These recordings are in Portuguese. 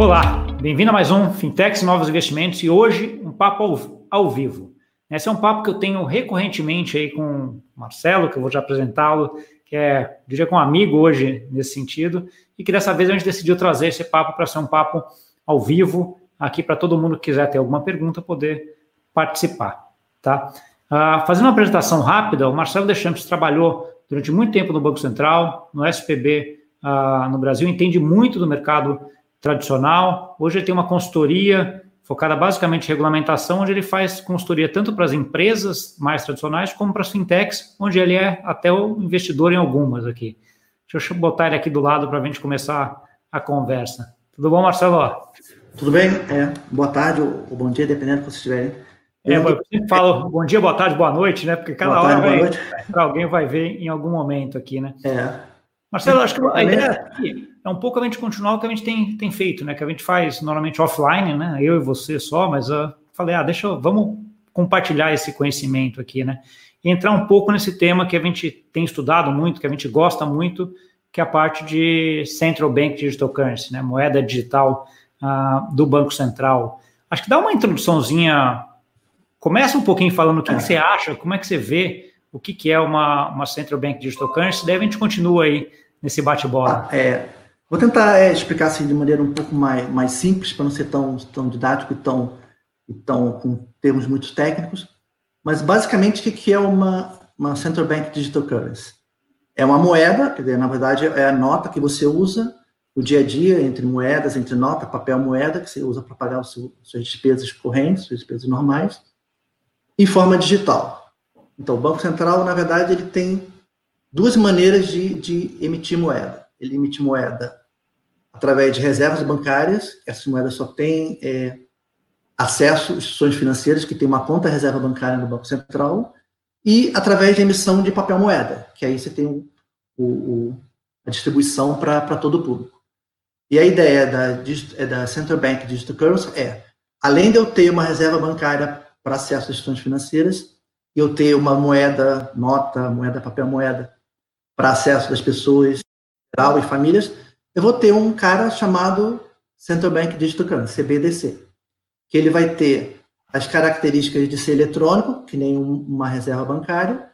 Olá, bem-vindo a mais um Fintechs Novos Investimentos e hoje um papo ao, ao, vivo. Esse é um papo que eu tenho recorrentemente aí com o Marcelo, que eu vou já apresentá-lo, que é, diria com um amigo hoje nesse sentido, e que dessa vez a gente decidiu trazer esse papo para ser um papo ao vivo, aqui para todo mundo que quiser ter alguma pergunta poder participar, tá? Uh, fazendo uma apresentação rápida, o Marcelo Deschamps trabalhou durante muito tempo no Banco Central, no SPB uh, ah, no Brasil, entende muito do mercado tradicional. Hoje ele tem uma consultoria focada basicamente em regulamentação, onde ele faz consultoria tanto para as empresas mais tradicionais como para as fintechs, onde ele é até o investidor em algumas aqui. Deixa eu botar ele aqui do lado para a gente começar a conversa. Tudo bom, Marcelo? Tudo bem? É, boa tarde ou bom dia, dependendo do que vocês estiverem. É, eu sempre falo bom dia, boa tarde, boa noite, né? Porque cada boa hora tarde, vai, alguém vai ver em algum momento aqui, né? É. Marcelo, acho que a ideia aqui é um pouco a gente continuar o que a gente tem, tem feito, né? Que a gente faz normalmente offline, né? Eu e você só, mas eu falei, ah, deixa, vamos compartilhar esse conhecimento aqui, né? E entrar um pouco nesse tema que a gente tem estudado muito, que a gente gosta muito, que é a parte de Central Bank Digital Currency, né? Moeda digital uh, do Banco Central. Acho que dá uma introduçãozinha Começa um pouquinho falando o que, é. que você acha, como é que você vê o que, que é uma, uma Central Bank Digital Currency, daí a gente continua aí nesse bate-bola. Ah, é, vou tentar é, explicar assim de maneira um pouco mais, mais simples, para não ser tão, tão didático e tão, e tão com termos muito técnicos, mas basicamente o que, é uma, uma Central Bank Digital Currency? É uma moeda, quer dizer, na verdade é a nota que você usa no dia a dia, entre moedas, entre nota, papel, moeda, que você usa para pagar seu, suas despesas correntes, suas despesas normais, em forma digital. Então, o Banco Central, na verdade, ele tem duas maneiras de, de emitir moeda. Ele emite moeda através de reservas bancárias, essas moedas só têm é, acesso instituições financeiras que têm uma conta reserva bancária no Banco Central, e através de emissão de papel moeda, que aí você tem o, o, a distribuição para todo o público. E a ideia da, é da Central Bank Digital Currency é, além de eu ter uma reserva bancária para acesso às instituições financeiras, eu ter uma moeda, nota, moeda, papel moeda, para acesso das pessoas, geral e famílias, eu vou ter um cara chamado Central Bank Digital Currency, CBDC, que ele vai ter as características de ser eletrônico, que nem uma reserva bancária,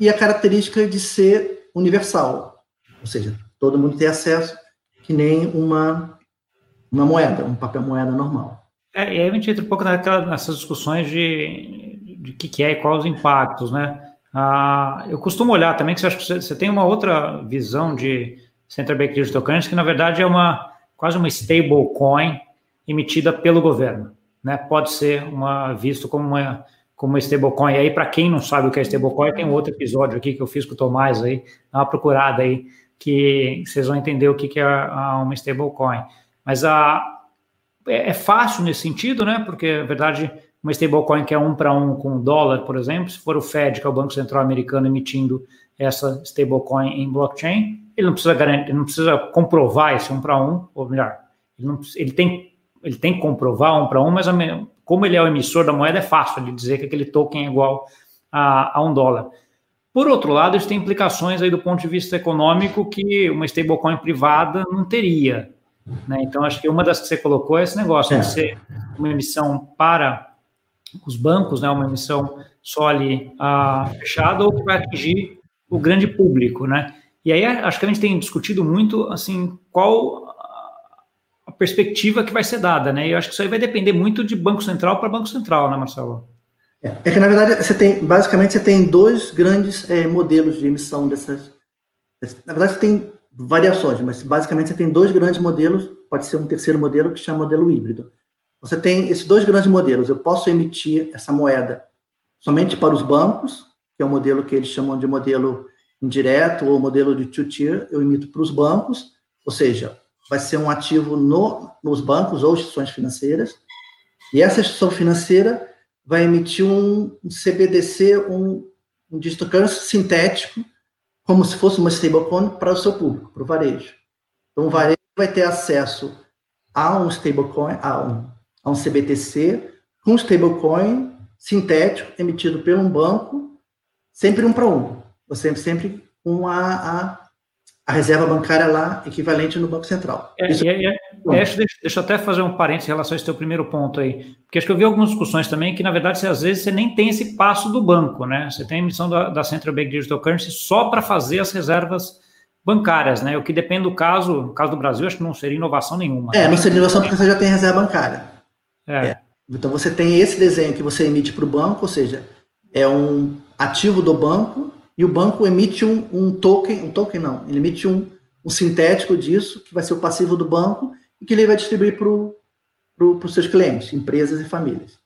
e a característica de ser universal, ou seja, todo mundo tem acesso, que nem uma, uma moeda, um papel moeda normal. É, e aí a gente entra um pouco naquela, nessas discussões de, de que, que é e quais os impactos, né? Ah, eu costumo olhar também que você, que você tem uma outra visão de Central Bank Digital Currency, que na verdade é uma quase uma stablecoin emitida pelo governo, né? Pode ser uma visto como uma como stablecoin. E aí para quem não sabe o que é stablecoin, tem um outro episódio aqui que eu fiz com o Tomás aí, dá uma procurada aí que vocês vão entender o que, que é uma stablecoin. Mas a é, é, fácil nesse sentido, né? Porque, na verdade, uma stablecoin que é um para um com o dólar, por exemplo, se for o Fed, que é o Banco Central Americano, emitindo essa stablecoin em blockchain, ele não precisa garantir, ele não precisa comprovar esse um para um, ou melhor, ele, não, ele, tem, ele tem que comprovar um para um, mas a, como ele é o emissor da moeda, é fácil de dizer que aquele token é igual a, a um dólar. Por outro lado, isso tem implicações aí do ponto de vista econômico que uma stablecoin privada não teria. Né? Então, acho que uma das que você colocou é esse negócio, é. de ser uma emissão para os bancos, né? uma emissão só ali ah, fechada, ou que vai atingir o grande público. Né? E aí, acho que a gente tem discutido muito assim, qual a perspectiva que vai ser dada. Né? E eu acho que isso aí vai depender muito de Banco Central para Banco Central, né, Marcelo? É, é que, na verdade, você tem, basicamente, você tem dois grandes é, modelos de emissão dessas. Na verdade, você tem variações, mas basicamente você tem dois grandes modelos, pode ser um terceiro modelo que chama modelo híbrido. Você tem esses dois grandes modelos. Eu posso emitir essa moeda somente para os bancos, que é o modelo que eles chamam de modelo indireto ou modelo de two-tier, eu emito para os bancos, ou seja, vai ser um ativo no, nos bancos ou instituições financeiras, e essa instituição financeira vai emitir um, um CBDC, um, um sintético, como se fosse uma stablecoin para o seu público, para o varejo. Então, o varejo vai ter acesso a um stablecoin, a um, a um CBTC, um stablecoin sintético emitido por um banco, sempre um para um. Ou sempre, um a, a, a reserva bancária lá equivalente no Banco Central. É, Isso... é, é, é deixa, deixa, eu até fazer um parênteses em relação a esse teu primeiro ponto aí, porque acho que eu vi algumas discussões também que, na verdade, você, às vezes você nem tem esse passo do banco, né? Você tem a emissão da, da Central Bank Digital Currency só para fazer as reservas bancárias, né? O que depende do caso, no caso do Brasil, acho que não seria inovação nenhuma. É, não seria inovação porque você já tem reserva bancária. É. é. Então você tem esse desenho que você emite para o banco, ou seja, é um ativo do banco e o banco emite um, um token, um token não, ele emite um, um sintético disso, que vai ser o passivo do banco e que ele vai distribuir para pro, os seus clientes, empresas e famílias.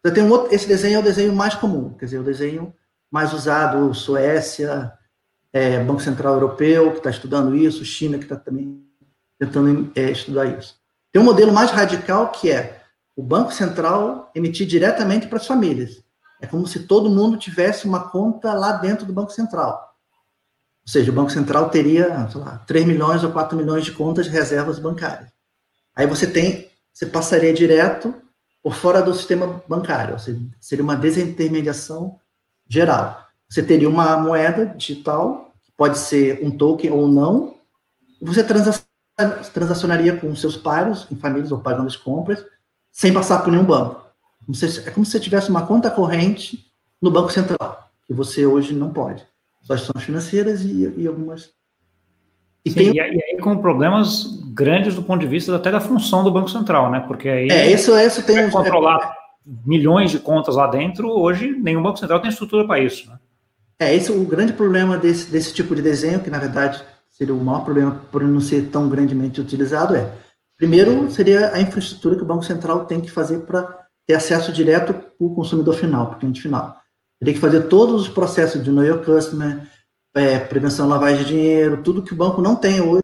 Então, tem um outro, esse desenho é o desenho mais comum, quer dizer, o desenho mais usado, Suécia, é, Banco Central Europeu, que está estudando isso, China, que está também tentando é, estudar isso. Tem um modelo mais radical que é o Banco Central emitir diretamente para as famílias. É como se todo mundo tivesse uma conta lá dentro do Banco Central. Ou seja, o Banco Central teria, sei lá, 3 milhões ou 4 milhões de contas de reservas bancárias. Aí você tem, você passaria direto por fora do sistema bancário, seja, seria uma desintermediação geral. Você teria uma moeda digital, que pode ser um token ou não, você transacionaria com seus pares, em famílias ou pagando as compras, sem passar por nenhum banco. É como se você tivesse uma conta corrente no Banco Central, que você hoje não pode. Só instituições financeiras e, e algumas. E, Sim, tem... e, aí com problemas grandes do ponto de vista até da função do Banco Central, né? Porque aí. É, isso, isso tem. Controlar é, milhões de contas lá dentro, hoje nenhum Banco Central tem estrutura para isso, né? É, esse é o grande problema desse, desse tipo de desenho, que na verdade seria o maior problema por não ser tão grandemente utilizado, é, primeiro, seria a infraestrutura que o Banco Central tem que fazer para ter acesso direto para o consumidor final, para o cliente final. Tem que fazer todos os processos de know your customer, é, prevenção lavagem de dinheiro, tudo que o banco não tem hoje,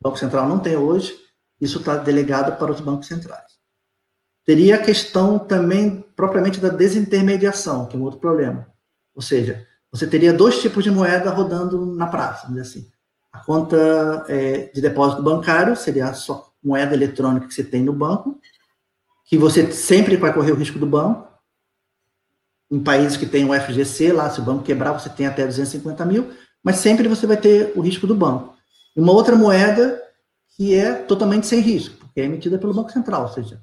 o Banco Central não tem hoje, isso está delegado para os bancos centrais. Teria a questão também, propriamente, da desintermediação, que é um outro problema. Ou seja, você teria dois tipos de moeda rodando na praça, vamos dizer assim. A conta é, de depósito bancário seria a sua moeda eletrônica que você tem no banco, que você sempre vai correr o risco do banco. Em países que tem o FGC, lá, se o banco quebrar, você tem até 250 mil, mas sempre você vai ter o risco do banco. Uma outra moeda que é totalmente sem risco, porque é emitida pelo Banco Central, ou seja,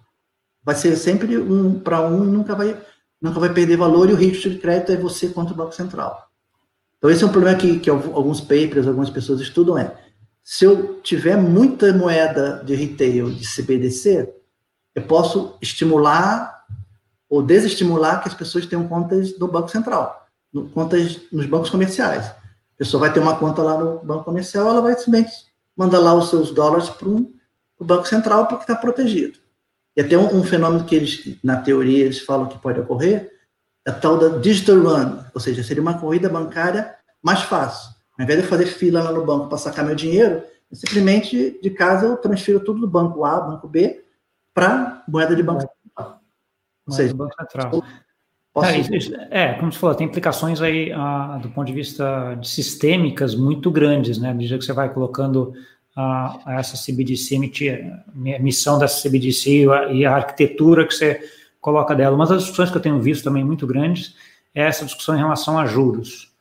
vai ser sempre um para um e nunca vai, nunca vai perder valor, e o risco de crédito é você contra o Banco Central. Então, esse é um problema que, que alguns papers, algumas pessoas estudam, é se eu tiver muita moeda de retail de CBDC, eu posso estimular ou desestimular que as pessoas tenham contas no Banco Central, no, contas nos bancos comerciais. A pessoa vai ter uma conta lá no banco comercial, ela vai simplesmente mandar lá os seus dólares para o Banco Central porque está protegido. E até um, um, fenômeno que eles, na teoria, eles falam que pode ocorrer, é a tal da digital run, ou seja, seria uma corrida bancária mais fácil. Ao invés de eu fazer fila lá no banco para sacar meu dinheiro, simplesmente de casa eu transfiro tudo do banco A, banco B, para moeda de banco central. Ou seja, banco central. É, é, como você falou, tem implicações aí ah, do ponto de vista de sistêmicas muito grandes, né? À medida que você vai colocando ah, essa CBDC, a missão dessa CBDC e a arquitetura que você coloca dela. Uma das discussões que eu tenho visto também muito grandes é essa discussão em relação a juros.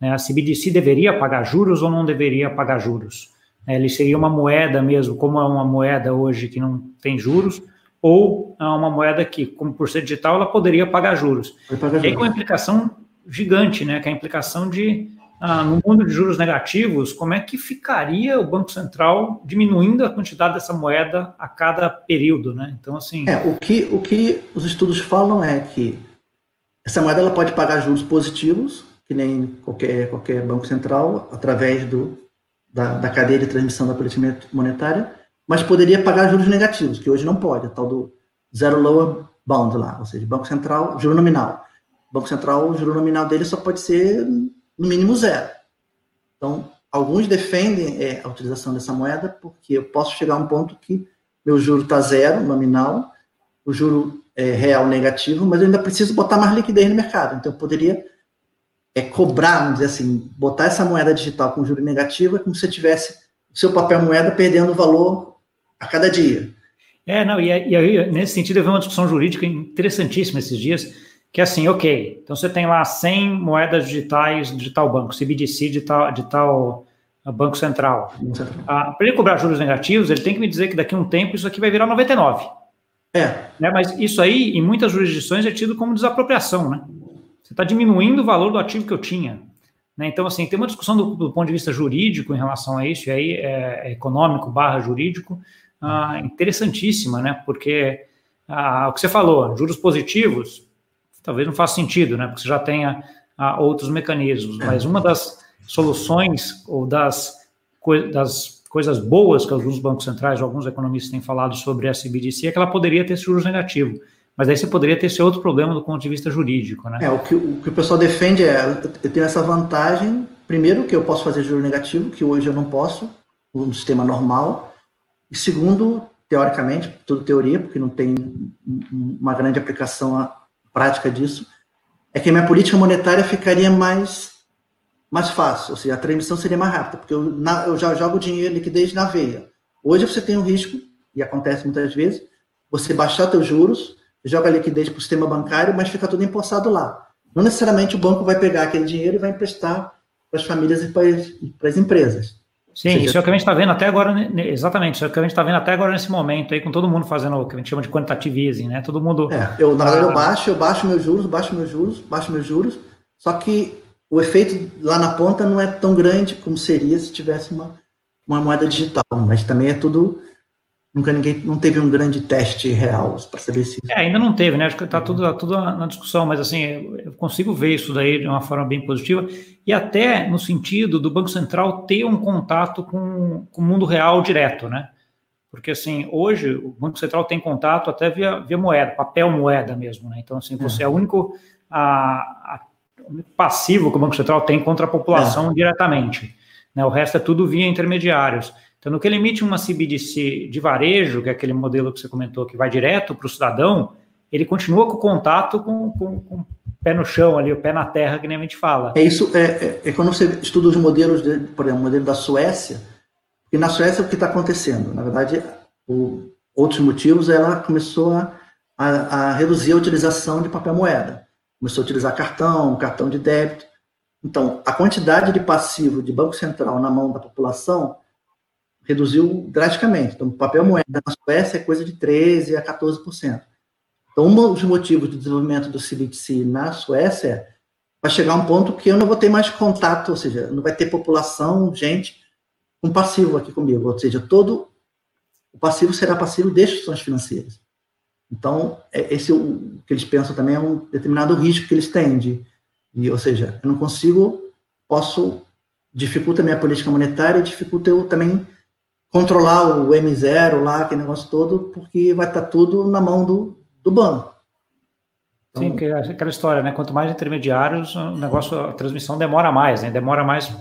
Né? A CBDC deveria pagar juros ou não deveria pagar juros? Né, ele seria uma moeda mesmo, como é uma moeda hoje que não tem juros, ou é uma moeda que, como por ser digital, ela poderia pagar juros. Pagar e aí com a implicação gigante, né, que é a implicação de, ah, no mundo de juros negativos, como é que ficaria o Banco Central diminuindo a quantidade dessa moeda a cada período, né? Então, assim... É, o que, o que os estudos falam é que essa moeda ela pode pagar juros positivos, que nem qualquer, qualquer banco central, através do, da, da cadeia de transmissão da política monetária, mas poderia pagar juros negativos, que hoje não pode, a tal do zero lower bound lá, ou seja, Banco Central, juro nominal. Banco Central, o juro nominal dele só pode ser no mínimo zero. Então, alguns defendem é, a utilização dessa moeda porque eu posso chegar a um ponto que meu juro está zero, nominal, o juro é, real negativo, mas eu ainda preciso botar mais liquidez no mercado. Então, eu poderia é cobrar, vamos dizer assim, botar essa moeda digital com juro negativo é como se você tivesse o seu papel moeda perdendo valor a cada dia. É, não, e, e aí, nesse sentido, eu vi uma discussão jurídica interessantíssima esses dias, que é assim, ok, então você tem lá 100 moedas digitais de tal banco, CBDC de tal, de tal Banco Central. Ah, Para ele cobrar juros negativos, ele tem que me dizer que daqui a um tempo isso aqui vai virar 99. É. Né? Mas isso aí, em muitas jurisdições, é tido como desapropriação, né? Você está diminuindo o valor do ativo que eu tinha. Né? Então, assim, tem uma discussão do, do, ponto de vista jurídico em relação a isso, e aí é, é econômico barra jurídico, ah, interessantíssima, né? Porque ah, o que você falou, juros positivos, talvez não faça sentido, né? Porque você já tenha ah, outros mecanismos, mas uma das soluções ou das, das coisas boas que alguns bancos centrais, alguns economistas têm falado sobre a CBDC é que ela poderia ter juros negativos. Mas aí você poderia ter esse outro problema do ponto de vista jurídico, né? É, o que o, que o pessoal defende é, eu tenho essa vantagem, primeiro, que eu posso fazer juro negativo, que hoje eu não posso, no sistema normal, e segundo, teoricamente, tudo teoria, porque não tem uma grande aplicação prática disso, é que a minha política monetária ficaria mais mais fácil, ou seja, a transmissão seria mais rápida, porque eu, na, eu já jogo dinheiro, liquidez na veia. Hoje você tem um risco, e acontece muitas vezes, você baixar seus juros, joga a liquidez para o sistema bancário, mas fica tudo empossado lá. Não necessariamente o banco vai pegar aquele dinheiro e vai emprestar para as famílias e para as empresas. Sim, seja, isso é o que a gente está vendo até agora, exatamente, isso é o que a gente está vendo até agora nesse momento aí, com todo mundo fazendo o que a gente chama de quantitative easing, né? Todo mundo. É, eu, na verdade, eu baixo, eu baixo meus juros, baixo meus juros, baixo meus juros, só que o efeito lá na ponta não é tão grande como seria se tivesse uma, uma moeda digital, mas também é tudo. Nunca ninguém não teve um grande teste real para saber se. É, ainda não teve, né? Acho que está tudo, tá tudo na discussão, mas assim, eu consigo ver isso daí de uma forma bem positiva, e até no sentido do Banco Central ter um contato com, com o mundo real direto, né? Porque, assim, hoje o Banco Central tem contato até via, via moeda, papel moeda mesmo, né? Então, assim, você é, é o único a, a passivo que o Banco Central tem contra a população é. diretamente. Né? O resto é tudo via intermediários. Então, no que ele emite uma CBDC de varejo, que é aquele modelo que você comentou, que vai direto para o cidadão, ele continua com contato com, com, com, o pé no chão ali, o pé na terra, que nem a gente fala. É isso, é, é, é quando você estuda os modelos, de, por exemplo, o modelo da Suécia, e na Suécia o que está acontecendo? Na verdade, outros motivos, ela começou a, a, a reduzir a utilização de papel moeda começou a utilizar cartão, cartão de débito. Então, a quantidade de passivo de Banco Central na mão da população reduziu drasticamente. Então, papel moeda na Suécia é coisa de 13% a 14%. Então, um dos motivos do desenvolvimento do CBDC na Suécia é vai chegar um ponto que eu não vou ter mais contato, ou seja, não vai ter população, gente, com passivo aqui comigo. Ou seja, todo o passivo será passivo de instituições financeiras. Então, é, esse o que eles pensam também é um determinado risco que eles têm de, de ou seja, eu não consigo, posso dificulta a minha política monetária, dificulta eu também controlar o M0 lá, aquele negócio todo, porque vai estar tudo na mão do, do banco. Então, Sim, que é aquela história, né? Quanto mais intermediários, o negócio, a transmissão demora mais, né? Demora mais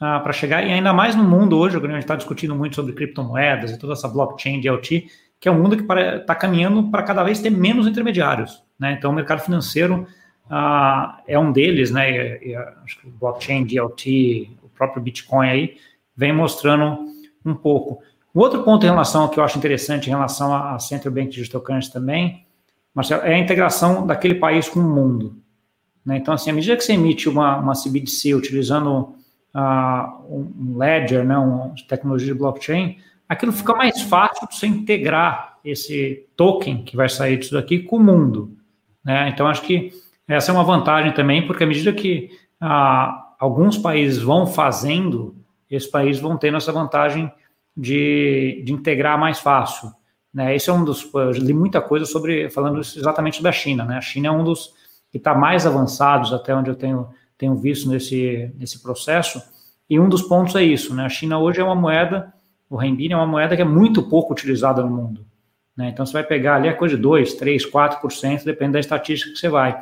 ah, para chegar, e ainda mais no mundo hoje, que a gente está discutindo muito sobre criptomoedas e toda essa blockchain de LT, que é um mundo que está caminhando para cada vez ter menos intermediários. Né? Então, o mercado financeiro ah, é um deles, né? E, e, acho que o blockchain, DLT, o próprio Bitcoin aí, vem mostrando um pouco. O outro ponto em relação que eu acho interessante em relação a Central Bank Digital Currency também, Marcelo, é a integração daquele país com o mundo. Né? Então, assim, à medida que você emite uma, uma CBDC utilizando uh, um ledger, né, uma tecnologia de blockchain, aquilo fica mais fácil de você integrar esse token que vai sair disso daqui com o mundo. Né? Então, acho que essa é uma vantagem também, porque à medida que ah, alguns países vão fazendo, esses países vão tendo essa vantagem de, de integrar mais fácil. Né? Esse é um dos. Eu li muita coisa sobre, falando exatamente da China. Né? A China é um dos que está mais avançados, até onde eu tenho, tenho visto nesse, nesse processo. E um dos pontos é isso. Né? A China hoje é uma moeda o renminbi é uma moeda que é muito pouco utilizada no mundo. Né? Então, você vai pegar ali a coisa de 2, 3, 4%, depende da estatística que você vai.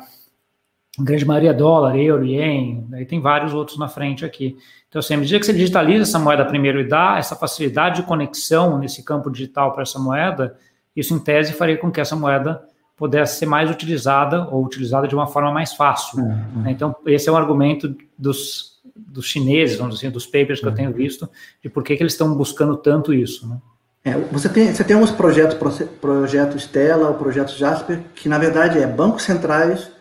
Grande maioria é dólar, euro, ien, aí tem vários outros na frente aqui. Então, assim, à medida que você digitaliza essa moeda primeiro e dá essa facilidade de conexão nesse campo digital para essa moeda, isso, em tese, faria com que essa moeda pudesse ser mais utilizada ou utilizada de uma forma mais fácil. Uhum. Então, esse é um argumento dos dos chineses, vamos dizer, assim, dos papers que eu tenho visto, de por que, que eles estão buscando tanto isso. Né? É, você, tem, você tem uns projetos, projeto Stella, o projeto Jasper, que na verdade é bancos centrais,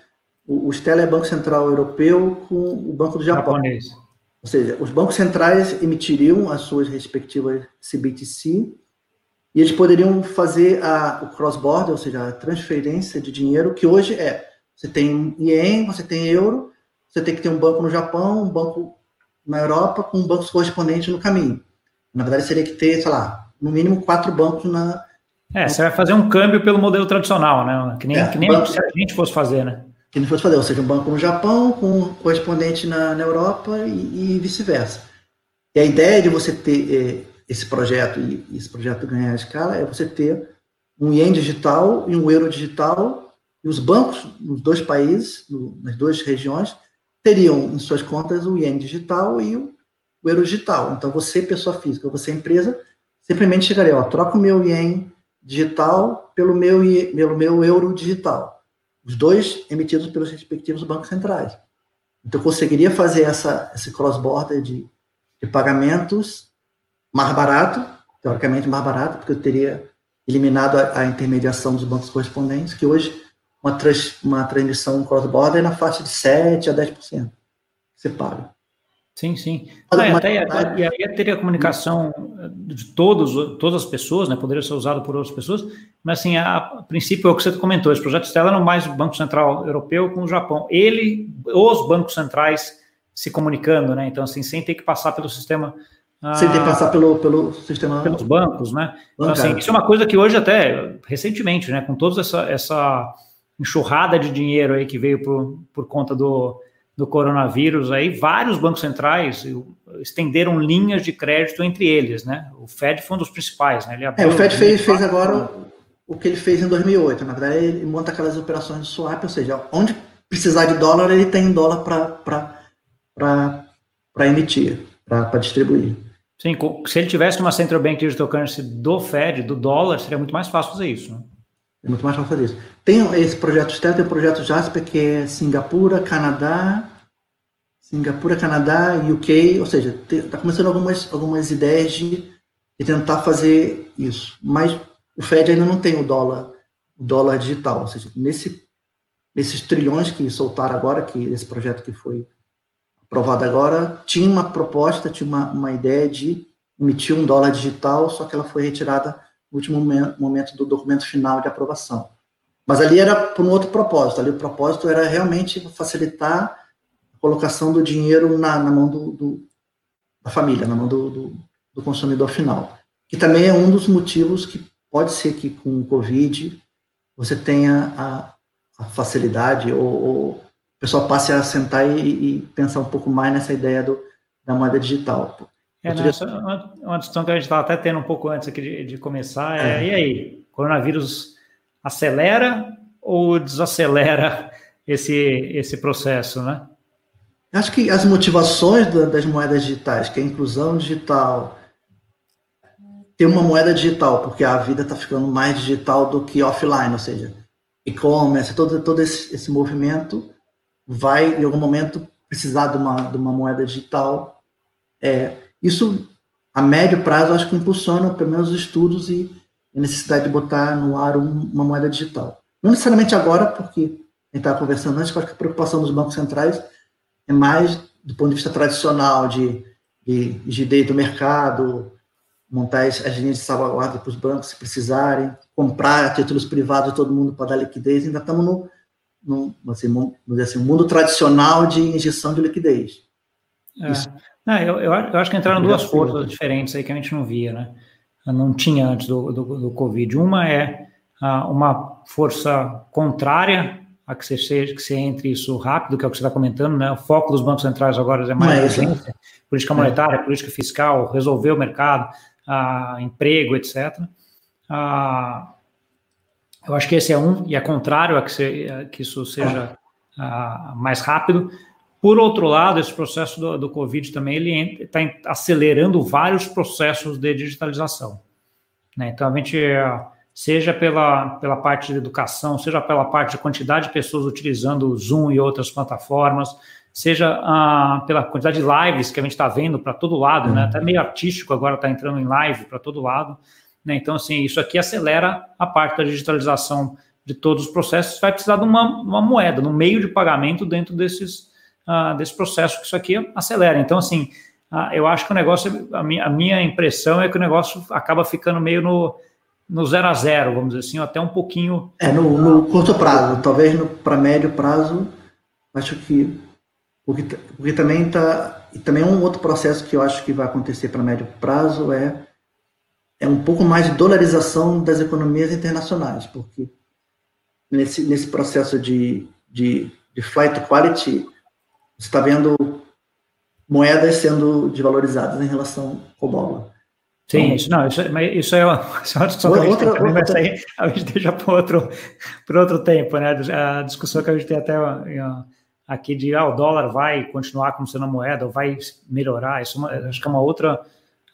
o, o Stella é Banco Central Europeu com o Banco do Japão. Japonês. Ou seja, os bancos centrais emitiriam as suas respectivas CBTC e eles poderiam fazer a, o cross-border, ou seja, a transferência de dinheiro, que hoje é, você tem ien, você tem euro, você tem que ter um banco no Japão, um banco na Europa, com um banco correspondente no caminho. Na verdade, seria que ter, sei lá, no mínimo quatro bancos na. É, você vai fazer um câmbio pelo modelo tradicional, né? Que nem, é, que nem banco, se a gente fosse fazer, né? Que nem fosse fazer, ou seja, um banco no Japão com um correspondente na, na Europa e, e vice-versa. E a ideia de você ter eh, esse projeto e esse projeto ganhar escala é você ter um ien digital e um euro digital e os bancos nos dois países, no, nas duas regiões, teriam em suas contas o ien digital e o, o euro digital. Então, você, pessoa física, você, empresa, simplesmente chegaria, ó, troca o meu ien digital pelo meu, pelo meu euro digital. Os dois emitidos pelos respectivos bancos centrais. Então, eu conseguiria fazer essa, esse cross-border de, de pagamentos mais barato, teoricamente mais barato, porque eu teria eliminado a, a intermediação dos bancos correspondentes, que hoje uma, trans, uma transmissão cross-border é na faixa de 7% a 10%. Você paga. Sim, sim. Ah, até, e aí teria comunicação de todos, todas as pessoas, né? Poderia ser usado por outras pessoas, mas assim, a, a princípio é o que você comentou, esse projeto Stella não mais o Banco Central Europeu com o Japão. Ele, os bancos centrais se comunicando, né? Então, assim, sem ter que passar pelo sistema sem ter que passar pelo, pelo sistema. Pelos bancos, né? Então, assim, isso é uma coisa que hoje, até recentemente, né, com toda essa, essa enxurrada de dinheiro aí que veio por, por conta do, do coronavírus, aí vários bancos centrais estenderam linhas de crédito entre eles, né? O Fed foi um dos principais, né? Ele é, o Fed fez, fez agora o que ele fez em 2008. Na verdade, ele monta aquelas operações de swap, ou seja, onde precisar de dólar, ele tem dólar para emitir, para distribuir. Sim, se ele tivesse uma Central Bank Digital Currency do Fed, do dólar, seria muito mais fácil fazer isso. Né? É muito mais fácil fazer isso. Tem esse projeto externo, tem o projeto Jasper, que é Singapura, Canadá, Singapura, Canadá UK, ou seja, está começando algumas, algumas ideias de, de, tentar fazer isso. Mas o Fed ainda não tem o dólar, o dólar digital, ou seja, nesse, nesses trilhões que soltaram agora, que esse projeto que foi aprovado agora, tinha uma proposta, tinha uma, uma ideia de emitir um dólar digital, só que ela foi retirada último momento do documento final de aprovação. Mas ali era por um outro propósito, ali o propósito era realmente facilitar a colocação do dinheiro na, na mão do, do, da família, na mão do, do, do, consumidor final. Que também é um dos motivos que pode ser que com o Covid você tenha a, a facilidade ou, ou pessoal passe a sentar e, e, pensar um pouco mais nessa ideia do, da moeda digital. É, não, uma, uma discussão que a gente estava até tendo um pouco antes aqui de, de começar é, é, e aí, coronavírus acelera ou desacelera esse, esse processo, né? Acho que as motivações das moedas digitais, que é a inclusão digital, ter uma moeda digital, porque a vida está ficando mais digital do que offline, ou seja, e-commerce, todo, todo esse, esse movimento vai, em algum momento, precisar de uma, de uma moeda digital. É, isso, a médio prazo, acho que impulsiona, pelo menos, os estudos e a necessidade de botar no ar uma moeda digital. Não necessariamente agora, porque a gente estava conversando antes, acho que a preocupação dos bancos centrais é mais do ponto de vista tradicional, de, de rigidez do mercado, montar as linhas de salvaguarda para os bancos se precisarem, comprar títulos privados todo mundo para dar liquidez, ainda estamos no, no assim, assim, mundo tradicional de injeção de liquidez. É. Não, eu, eu, acho que entraram duas forças diferentes aí que a gente não via, né? Não tinha antes do, do, do Covid. Uma é ah, uma força contrária a que você, seja, que você entre isso rápido, que é o que você está comentando, né? O foco dos bancos centrais agora é mais é política é. monetária, é. política fiscal, resolver o mercado, ah, emprego, etc. Ah, eu acho que esse é um, e é contrário a que, a que isso seja uh, mais rápido. Por outro lado, esse processo do, do Covid também ele está acelerando vários processos de digitalização. Né? Então, a gente, seja pela, pela parte de educação, seja pela parte de quantidade de pessoas utilizando o Zoom e outras plataformas, seja uh, pela quantidade de lives que a gente está vendo para todo lado, né? até meio artístico agora está entrando em live para todo lado. Né? Então, assim, isso aqui acelera a parte da digitalização de todos os processos. Vai precisar de uma, uma moeda, um meio de pagamento dentro desses, uh, desse processo que isso aqui acelera. Então, assim, uh, eu acho que o negócio, a minha, a minha, impressão é que o negócio acaba ficando meio no, no zero a zero, vamos dizer assim, até um pouquinho. É, no, no curto prazo, talvez para médio prazo, acho que. Porque, porque também está. E também um outro processo que eu acho que vai acontecer para médio prazo é, é um pouco mais de dolarização das economias internacionais, porque nesse, nesse processo de, de, de flight quality, você está vendo moedas sendo desvalorizadas em relação ao dólar. Sim, então, isso não, isso, mas isso é uma, isso é uma discussão outra, que a gente tem, outra, mas aí a gente deixa para outro, outro tempo, né? A discussão que a gente tem até aqui de ah, o dólar vai continuar como sendo a moeda, ou vai melhorar, isso é uma, acho que é uma outra,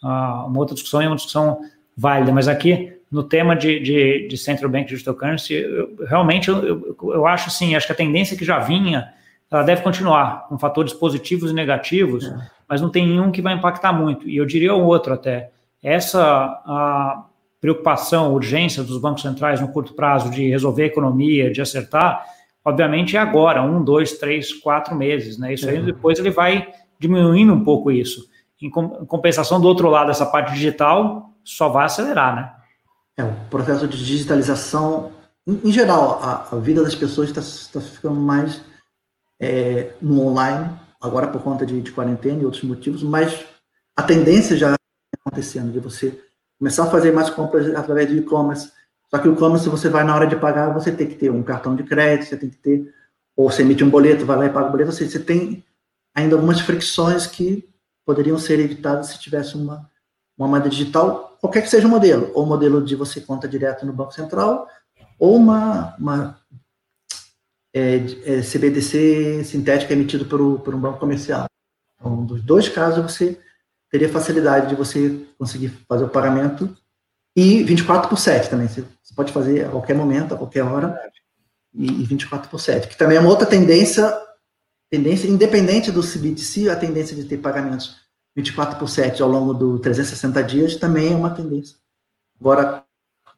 uma outra discussão e uma discussão válida, mas aqui no tema de, de, de Central Bank Digital Currency, eu, realmente eu, eu, eu, acho assim, acho que a tendência que já vinha, ela deve continuar, com fatores positivos e negativos, é. mas não tem nenhum que vai impactar muito. E eu diria o outro até, essa preocupação, urgência dos bancos centrais no curto prazo de resolver a economia, de acertar, obviamente é agora, um, dois, três, quatro meses, né? Isso aí uhum. depois ele vai diminuindo um pouco isso. Em compensação, do outro lado, essa parte digital só vai acelerar, né? É, o processo de digitalização, em, em geral, a, a, vida das pessoas está tá ficando mais é, no online, agora por conta de, de, quarentena e outros motivos, mas a tendência já está acontecendo, de você começar a fazer mais compras através de e-commerce. Só que o e-commerce, você vai na hora de pagar, você tem que ter um cartão de crédito, você tem que ter, ou você emite um boleto, vai lá e paga o boleto, ou seja, você tem ainda algumas fricções que poderiam ser evitadas se tivesse uma, uma moeda digital qualquer que seja o modelo, ou modelo de você conta direto no Banco Central, ou uma, uma é, é, CBDC sintética emitida por, por um banco comercial. Então, dos dois casos, você teria facilidade de você conseguir fazer o pagamento e 24 por 7 também. Você, você pode fazer a qualquer momento, a qualquer hora, e, e 24 por 7, que também é uma outra tendência, tendência independente do CBDC, a tendência de ter pagamentos 24 por 7 ao longo do 360 dias também é uma tendência. Agora,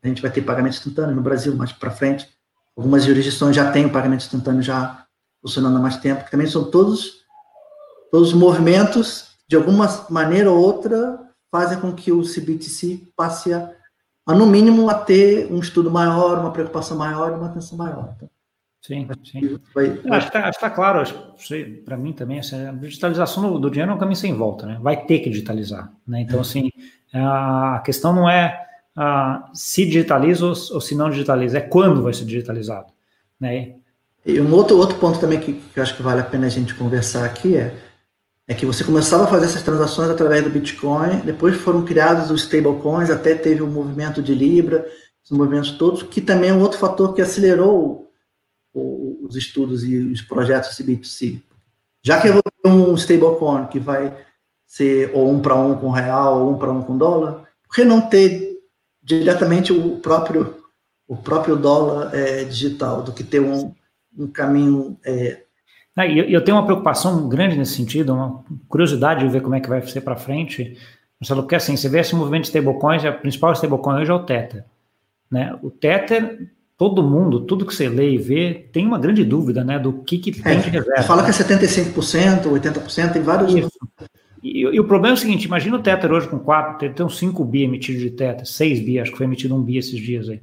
a gente vai ter pagamento instantâneo no Brasil mais para frente. Algumas jurisdições já têm o pagamento instantâneo já funcionando há mais tempo, que também são todos, todos os movimentos, de alguma maneira ou outra, fazem com que o CBTC passe a, a no mínimo, a ter um estudo maior, uma preocupação maior e uma atenção maior. Então, Sim, sim. Vai, vai... Acho que está tá claro, para mim também, assim, a digitalização do, do, dinheiro é um caminho sem volta, né? Vai ter que digitalizar, né? Então, é. assim, a questão não é a, se digitaliza ou, ou, se não digitaliza, é quando vai ser digitalizado, né? E um outro, outro ponto também que, que eu acho que vale a pena a gente conversar aqui é, é que você começava a fazer essas transações através do Bitcoin, depois foram criados os stablecoins, até teve o um movimento de Libra, os movimentos todos, que também é um outro fator que acelerou os estudos e os projetos C2C. Já que eu vou ter um stablecoin que vai ser ou um para um com real ou um para um com dólar, por que não ter diretamente o próprio o próprio dólar é, digital do que ter um, um caminho é... Ah, eu tenho uma preocupação grande nesse sentido, uma curiosidade de ver como é que vai ser para frente. Marcelo, porque assim, você vê esse movimento de stablecoins, a principal stablecoin hoje é o Tether. Né? O Tether todo mundo, tudo que você lê e vê, tem uma grande dúvida, né, do que, que tem é, de reserva. Fala que é 75%, 80%, tem vários... Isso. E, e, o problema é o seguinte, imagina o Tether hoje com 4, tem uns 5 bi emitidos de Tether, 6 bi, acho que foi emitido um bi esses dias aí.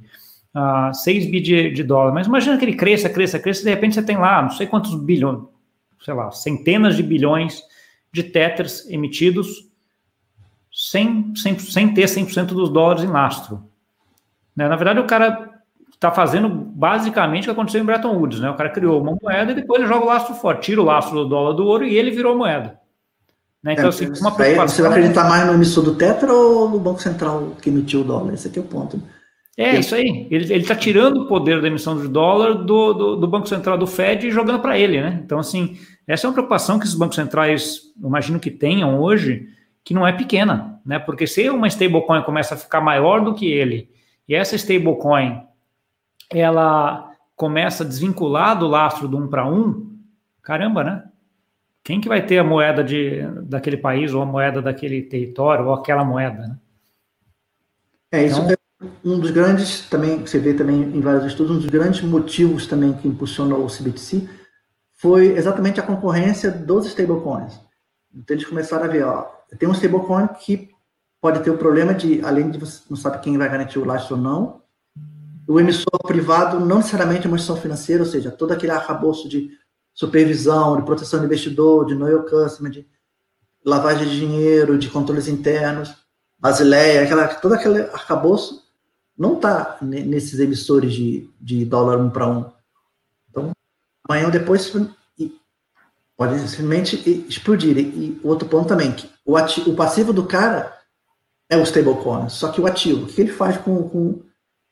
Uh, ah, 6 bi de, de dólar, mas imagina que ele cresça, cresça, cresça, e de repente você tem lá, não sei quantos bilhões, sei lá, centenas de bilhões de Tethers emitidos sem, sem, sem ter 100% dos dólares em lastro. Né? Na verdade, o cara está fazendo basicamente o que aconteceu em Bretton Woods, né? O cara criou uma moeda e depois ele joga o lastro fora, tira o lastro do dólar do ouro e ele virou moeda. Né? Então, é, assim, uma preocupação... Você vai acreditar mais no emissor do Tetra ou no Banco Central que emitiu o dólar? Esse aqui é o ponto. É, isso aí. Ele está tirando o poder da emissão de dólar do, do, do Banco Central do Fed e jogando para ele, né? Então, assim, essa é uma preocupação que os bancos centrais, imagino que tenham hoje, que não é pequena, né? Porque se uma stablecoin começa a ficar maior do que ele, e essa stablecoin ela começa a desvincular do lastro do um para um, caramba, né? Quem que vai ter a moeda de, daquele país, ou a moeda daquele território, ou aquela moeda, né? É, isso então, é um dos grandes, também, você vê também em vários estudos, um dos grandes motivos também que impulsionou o CBTC foi exatamente a concorrência dos stablecoins. Então eles começaram a ver, ó, tem um stablecoin que pode ter o problema de, além de você não sabe quem vai garantir o lastro ou não, o emissor privado não necessariamente é uma instituição financeira, ou seja, todo aquele arcabouço de supervisão, de proteção do investidor, de your customer, de lavagem de dinheiro, de controles internos, Basileia, aquela, todo aquele arcabouço não está nesses emissores de, de dólar um para um. Então, amanhã ou depois pode simplesmente explodir. E, outro ponto também, que o, ativo, o passivo do cara é o stablecoin, só que o ativo, o que ele faz com, com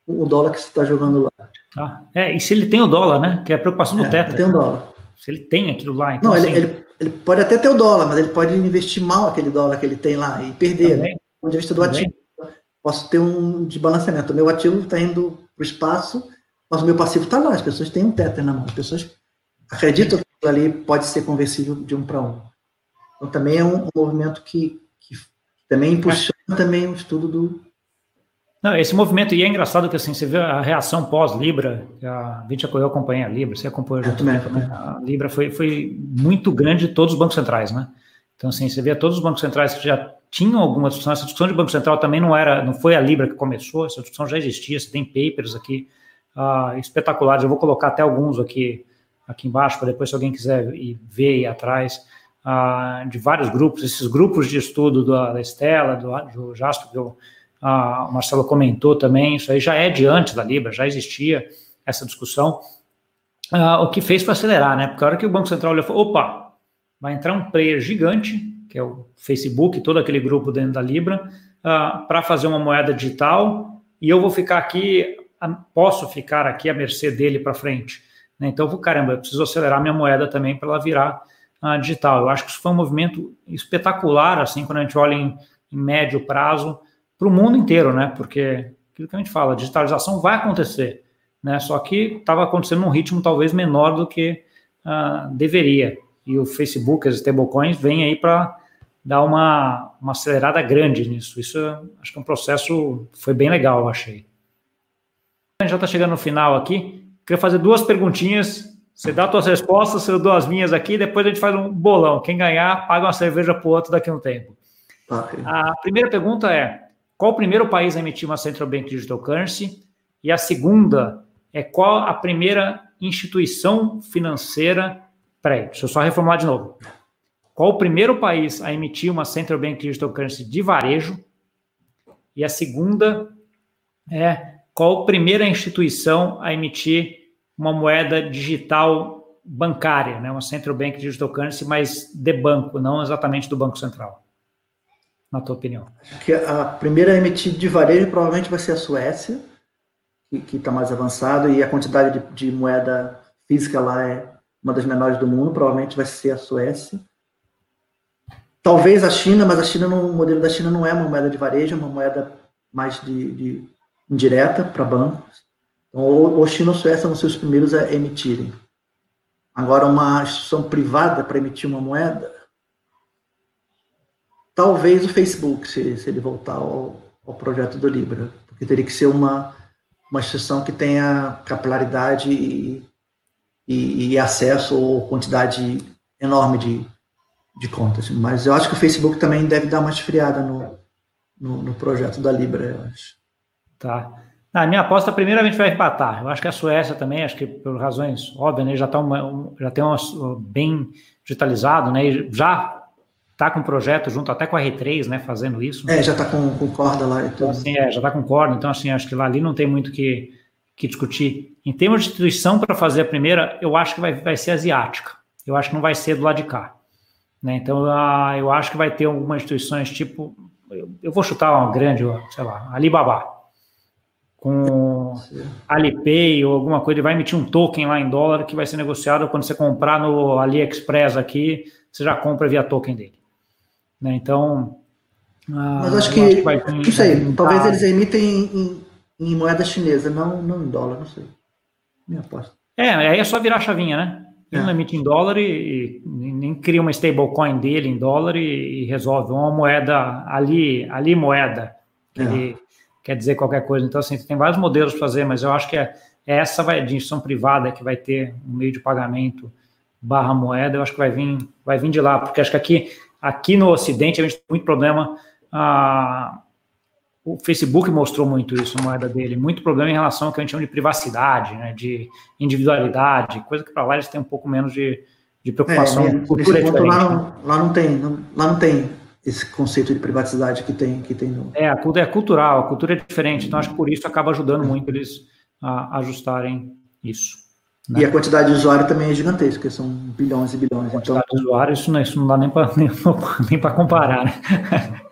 o dólar que você está jogando lá? Ah, é, e se ele tem o dólar, né? Que é a preocupação do é, teto. Tem o dólar. Se ele tem aquilo lá. Então, Não, assim, ele, ele, ele, pode até ter o dólar, mas ele pode investir mal aquele dólar que ele tem lá e perder. Né? Do ponto de vista do ativo. Posso ter um desbalanceamento. O meu ativo está indo para o espaço, mas o meu passivo está lá. As pessoas têm um teto na mão. As pessoas acreditam que ali pode ser conversível de um para um. Então também é um, um movimento que, que também impulsiona também o estudo do. Não, esse movimento, e é engraçado que assim, você vê a reação pós-Libra, a gente eu acompanha a Libra, você acompanha junto também, também. A Libra foi, foi muito grande de todos os bancos centrais, né? Então, assim, você vê todos os bancos centrais que já tinham alguma discussão, essa discussão de Banco Central também não era, não foi a Libra que começou, essa discussão já existia, você tem papers aqui uh, espetaculares, eu vou colocar até alguns aqui aqui embaixo, para depois, se alguém quiser ir ver aí atrás, ah, de vários grupos, esses grupos de estudo da, da Estela, do, do Jasper, que o, ah, o Marcelo comentou também, isso aí já é de antes da Libra, já existia essa discussão, ah, o que fez para acelerar, né? Porque a hora que o Banco Central olhou, falou, opa, vai entrar um player gigante, que é o Facebook, todo aquele grupo dentro da Libra, para fazer uma moeda digital, e eu vou ficar aqui, posso ficar aqui à mercê dele para frente. Né? Então, caramba, eu preciso acelerar minha moeda também para ela virar uh, digital. Eu acho que isso foi um movimento espetacular, assim, quando a gente olha em, em médio prazo, para o mundo inteiro, né? Porque aquilo que a gente fala, a digitalização vai acontecer, né? Só que estava acontecendo num ritmo talvez menor do que uh, deveria. E o Facebook, as stablecoins, vêm aí para dar uma, uma acelerada grande nisso. Isso acho que é um processo foi bem legal, eu achei. A gente já está chegando no final aqui. Queria fazer duas perguntinhas. Você dá suas respostas, eu dou as minhas aqui, depois a gente faz um bolão. Quem ganhar, paga uma cerveja para o outro daqui a um tempo. Okay. A primeira pergunta é: qual o primeiro país a emitir uma Central Bank Digital Currency? E a segunda é qual a primeira instituição financeira. Peraí, deixa eu só reformular de novo. Qual o primeiro país a emitir uma Central Bank Digital Currency de varejo? E a segunda é qual a primeira instituição a emitir uma moeda digital bancária, né? uma Central Bank Digital Currency, mas de banco, não exatamente do Banco Central, na tua opinião? Que a primeira a emitir de varejo provavelmente vai ser a Suécia, que está mais avançado, e a quantidade de, de moeda física lá é uma das menores do mundo, provavelmente vai ser a Suécia. Talvez a China, mas a China, no modelo da China, não é uma moeda de varejo, é uma moeda mais de, de indireta para bancos. Então, ou, China ou Suécia vão ser os primeiros a emitirem. Agora, uma instituição privada para emitir uma moeda, talvez o Facebook, se, se ele voltar ao, ao, projeto do Libra, porque teria que ser uma, uma instituição que tenha capilaridade e, e, e acesso ou quantidade enorme de, de contas. Mas eu acho que o Facebook também deve dar uma esfriada no, no, no projeto da Libra, eu acho. Tá. A minha aposta, primeiramente, vai empatar. Eu acho que a Suécia também, acho que por razões óbvias, né, já, tá uma, já tem um bem digitalizado, né? Já está com um projeto junto até com a R3, né? Fazendo isso. É, já está com, com, corda lá e tudo. Então, assim, é, já está com corda, então assim, acho que lá ali não tem muito que, que discutir. Em termos de instituição para fazer a primeira, eu acho que vai, vai ser asiática. Eu acho que não vai ser do lado de cá. Né? Então, eu acho que vai ter algumas instituições tipo. Eu, eu vou chutar uma grande, sei lá, Alibaba com Alipay ou alguma coisa, ele vai emitir um token lá em dólar que vai ser negociado quando você comprar no AliExpress aqui, você já compra via token dele. Né? Então. Ah, Mas acho que, acho que isso aí, talvez eles emitem em, em, moeda chinesa, não, não em dólar, não sei. Minha aposta. É, aí é só virar a chavinha, né? Ele é. não emite em dólar e, e, nem cria uma stablecoin dele em dólar e, e, resolve uma moeda ali, ali moeda que é. ele quer dizer qualquer coisa. Então, assim, tem vários modelos para fazer, mas eu acho que é, é essa vai, de instituição privada que vai ter um meio de pagamento barra moeda, eu acho que vai vir, vai vir de lá, porque acho que aqui, aqui no Ocidente a gente tem muito problema. Ah, o Facebook mostrou muito isso, a moeda dele, muito problema em relação ao que a gente chama de privacidade, né, de individualidade, coisa que para lá eles têm um pouco menos de, de preocupação. É, cultura ponto, lá, não, lá não tem, não, lá não tem esse conceito de privacidade que tem, que tem no... É, a cultura é cultural, a cultura é diferente, então acho que por isso acaba ajudando muito eles a ajustarem isso. Né? E a quantidade de usuários também é gigantesca, são bilhões e bilhões. A quantidade então... de usuários, isso não, isso não dá nem para nem, nem comparar, né?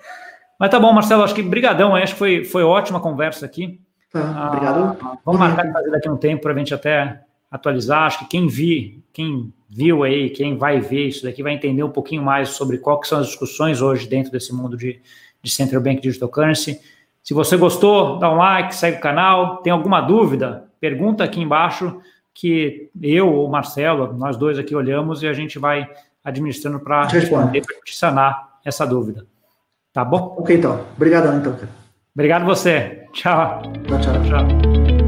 Mas tá bom, Marcelo, acho que brigadão, acho que foi, foi ótima conversa aqui. Tá, obrigado. Ah, vamos marcar fazer daqui um tempo para a gente até atualizar. Acho que quem vi, quem viu aí, quem vai ver isso daqui vai entender um pouquinho mais sobre qual que são as discussões hoje dentro desse mundo de, de Central Bank Digital Currency. Se você gostou, dá um like, segue o canal. Tem alguma dúvida? Pergunta aqui embaixo que eu ou Marcelo, nós dois aqui olhamos e a gente vai administrando para responder, para sanar essa dúvida. Tá bom? Ok, então. Obrigadão, então, cara. Obrigado você. Tchau. Tchau, tchau. tchau.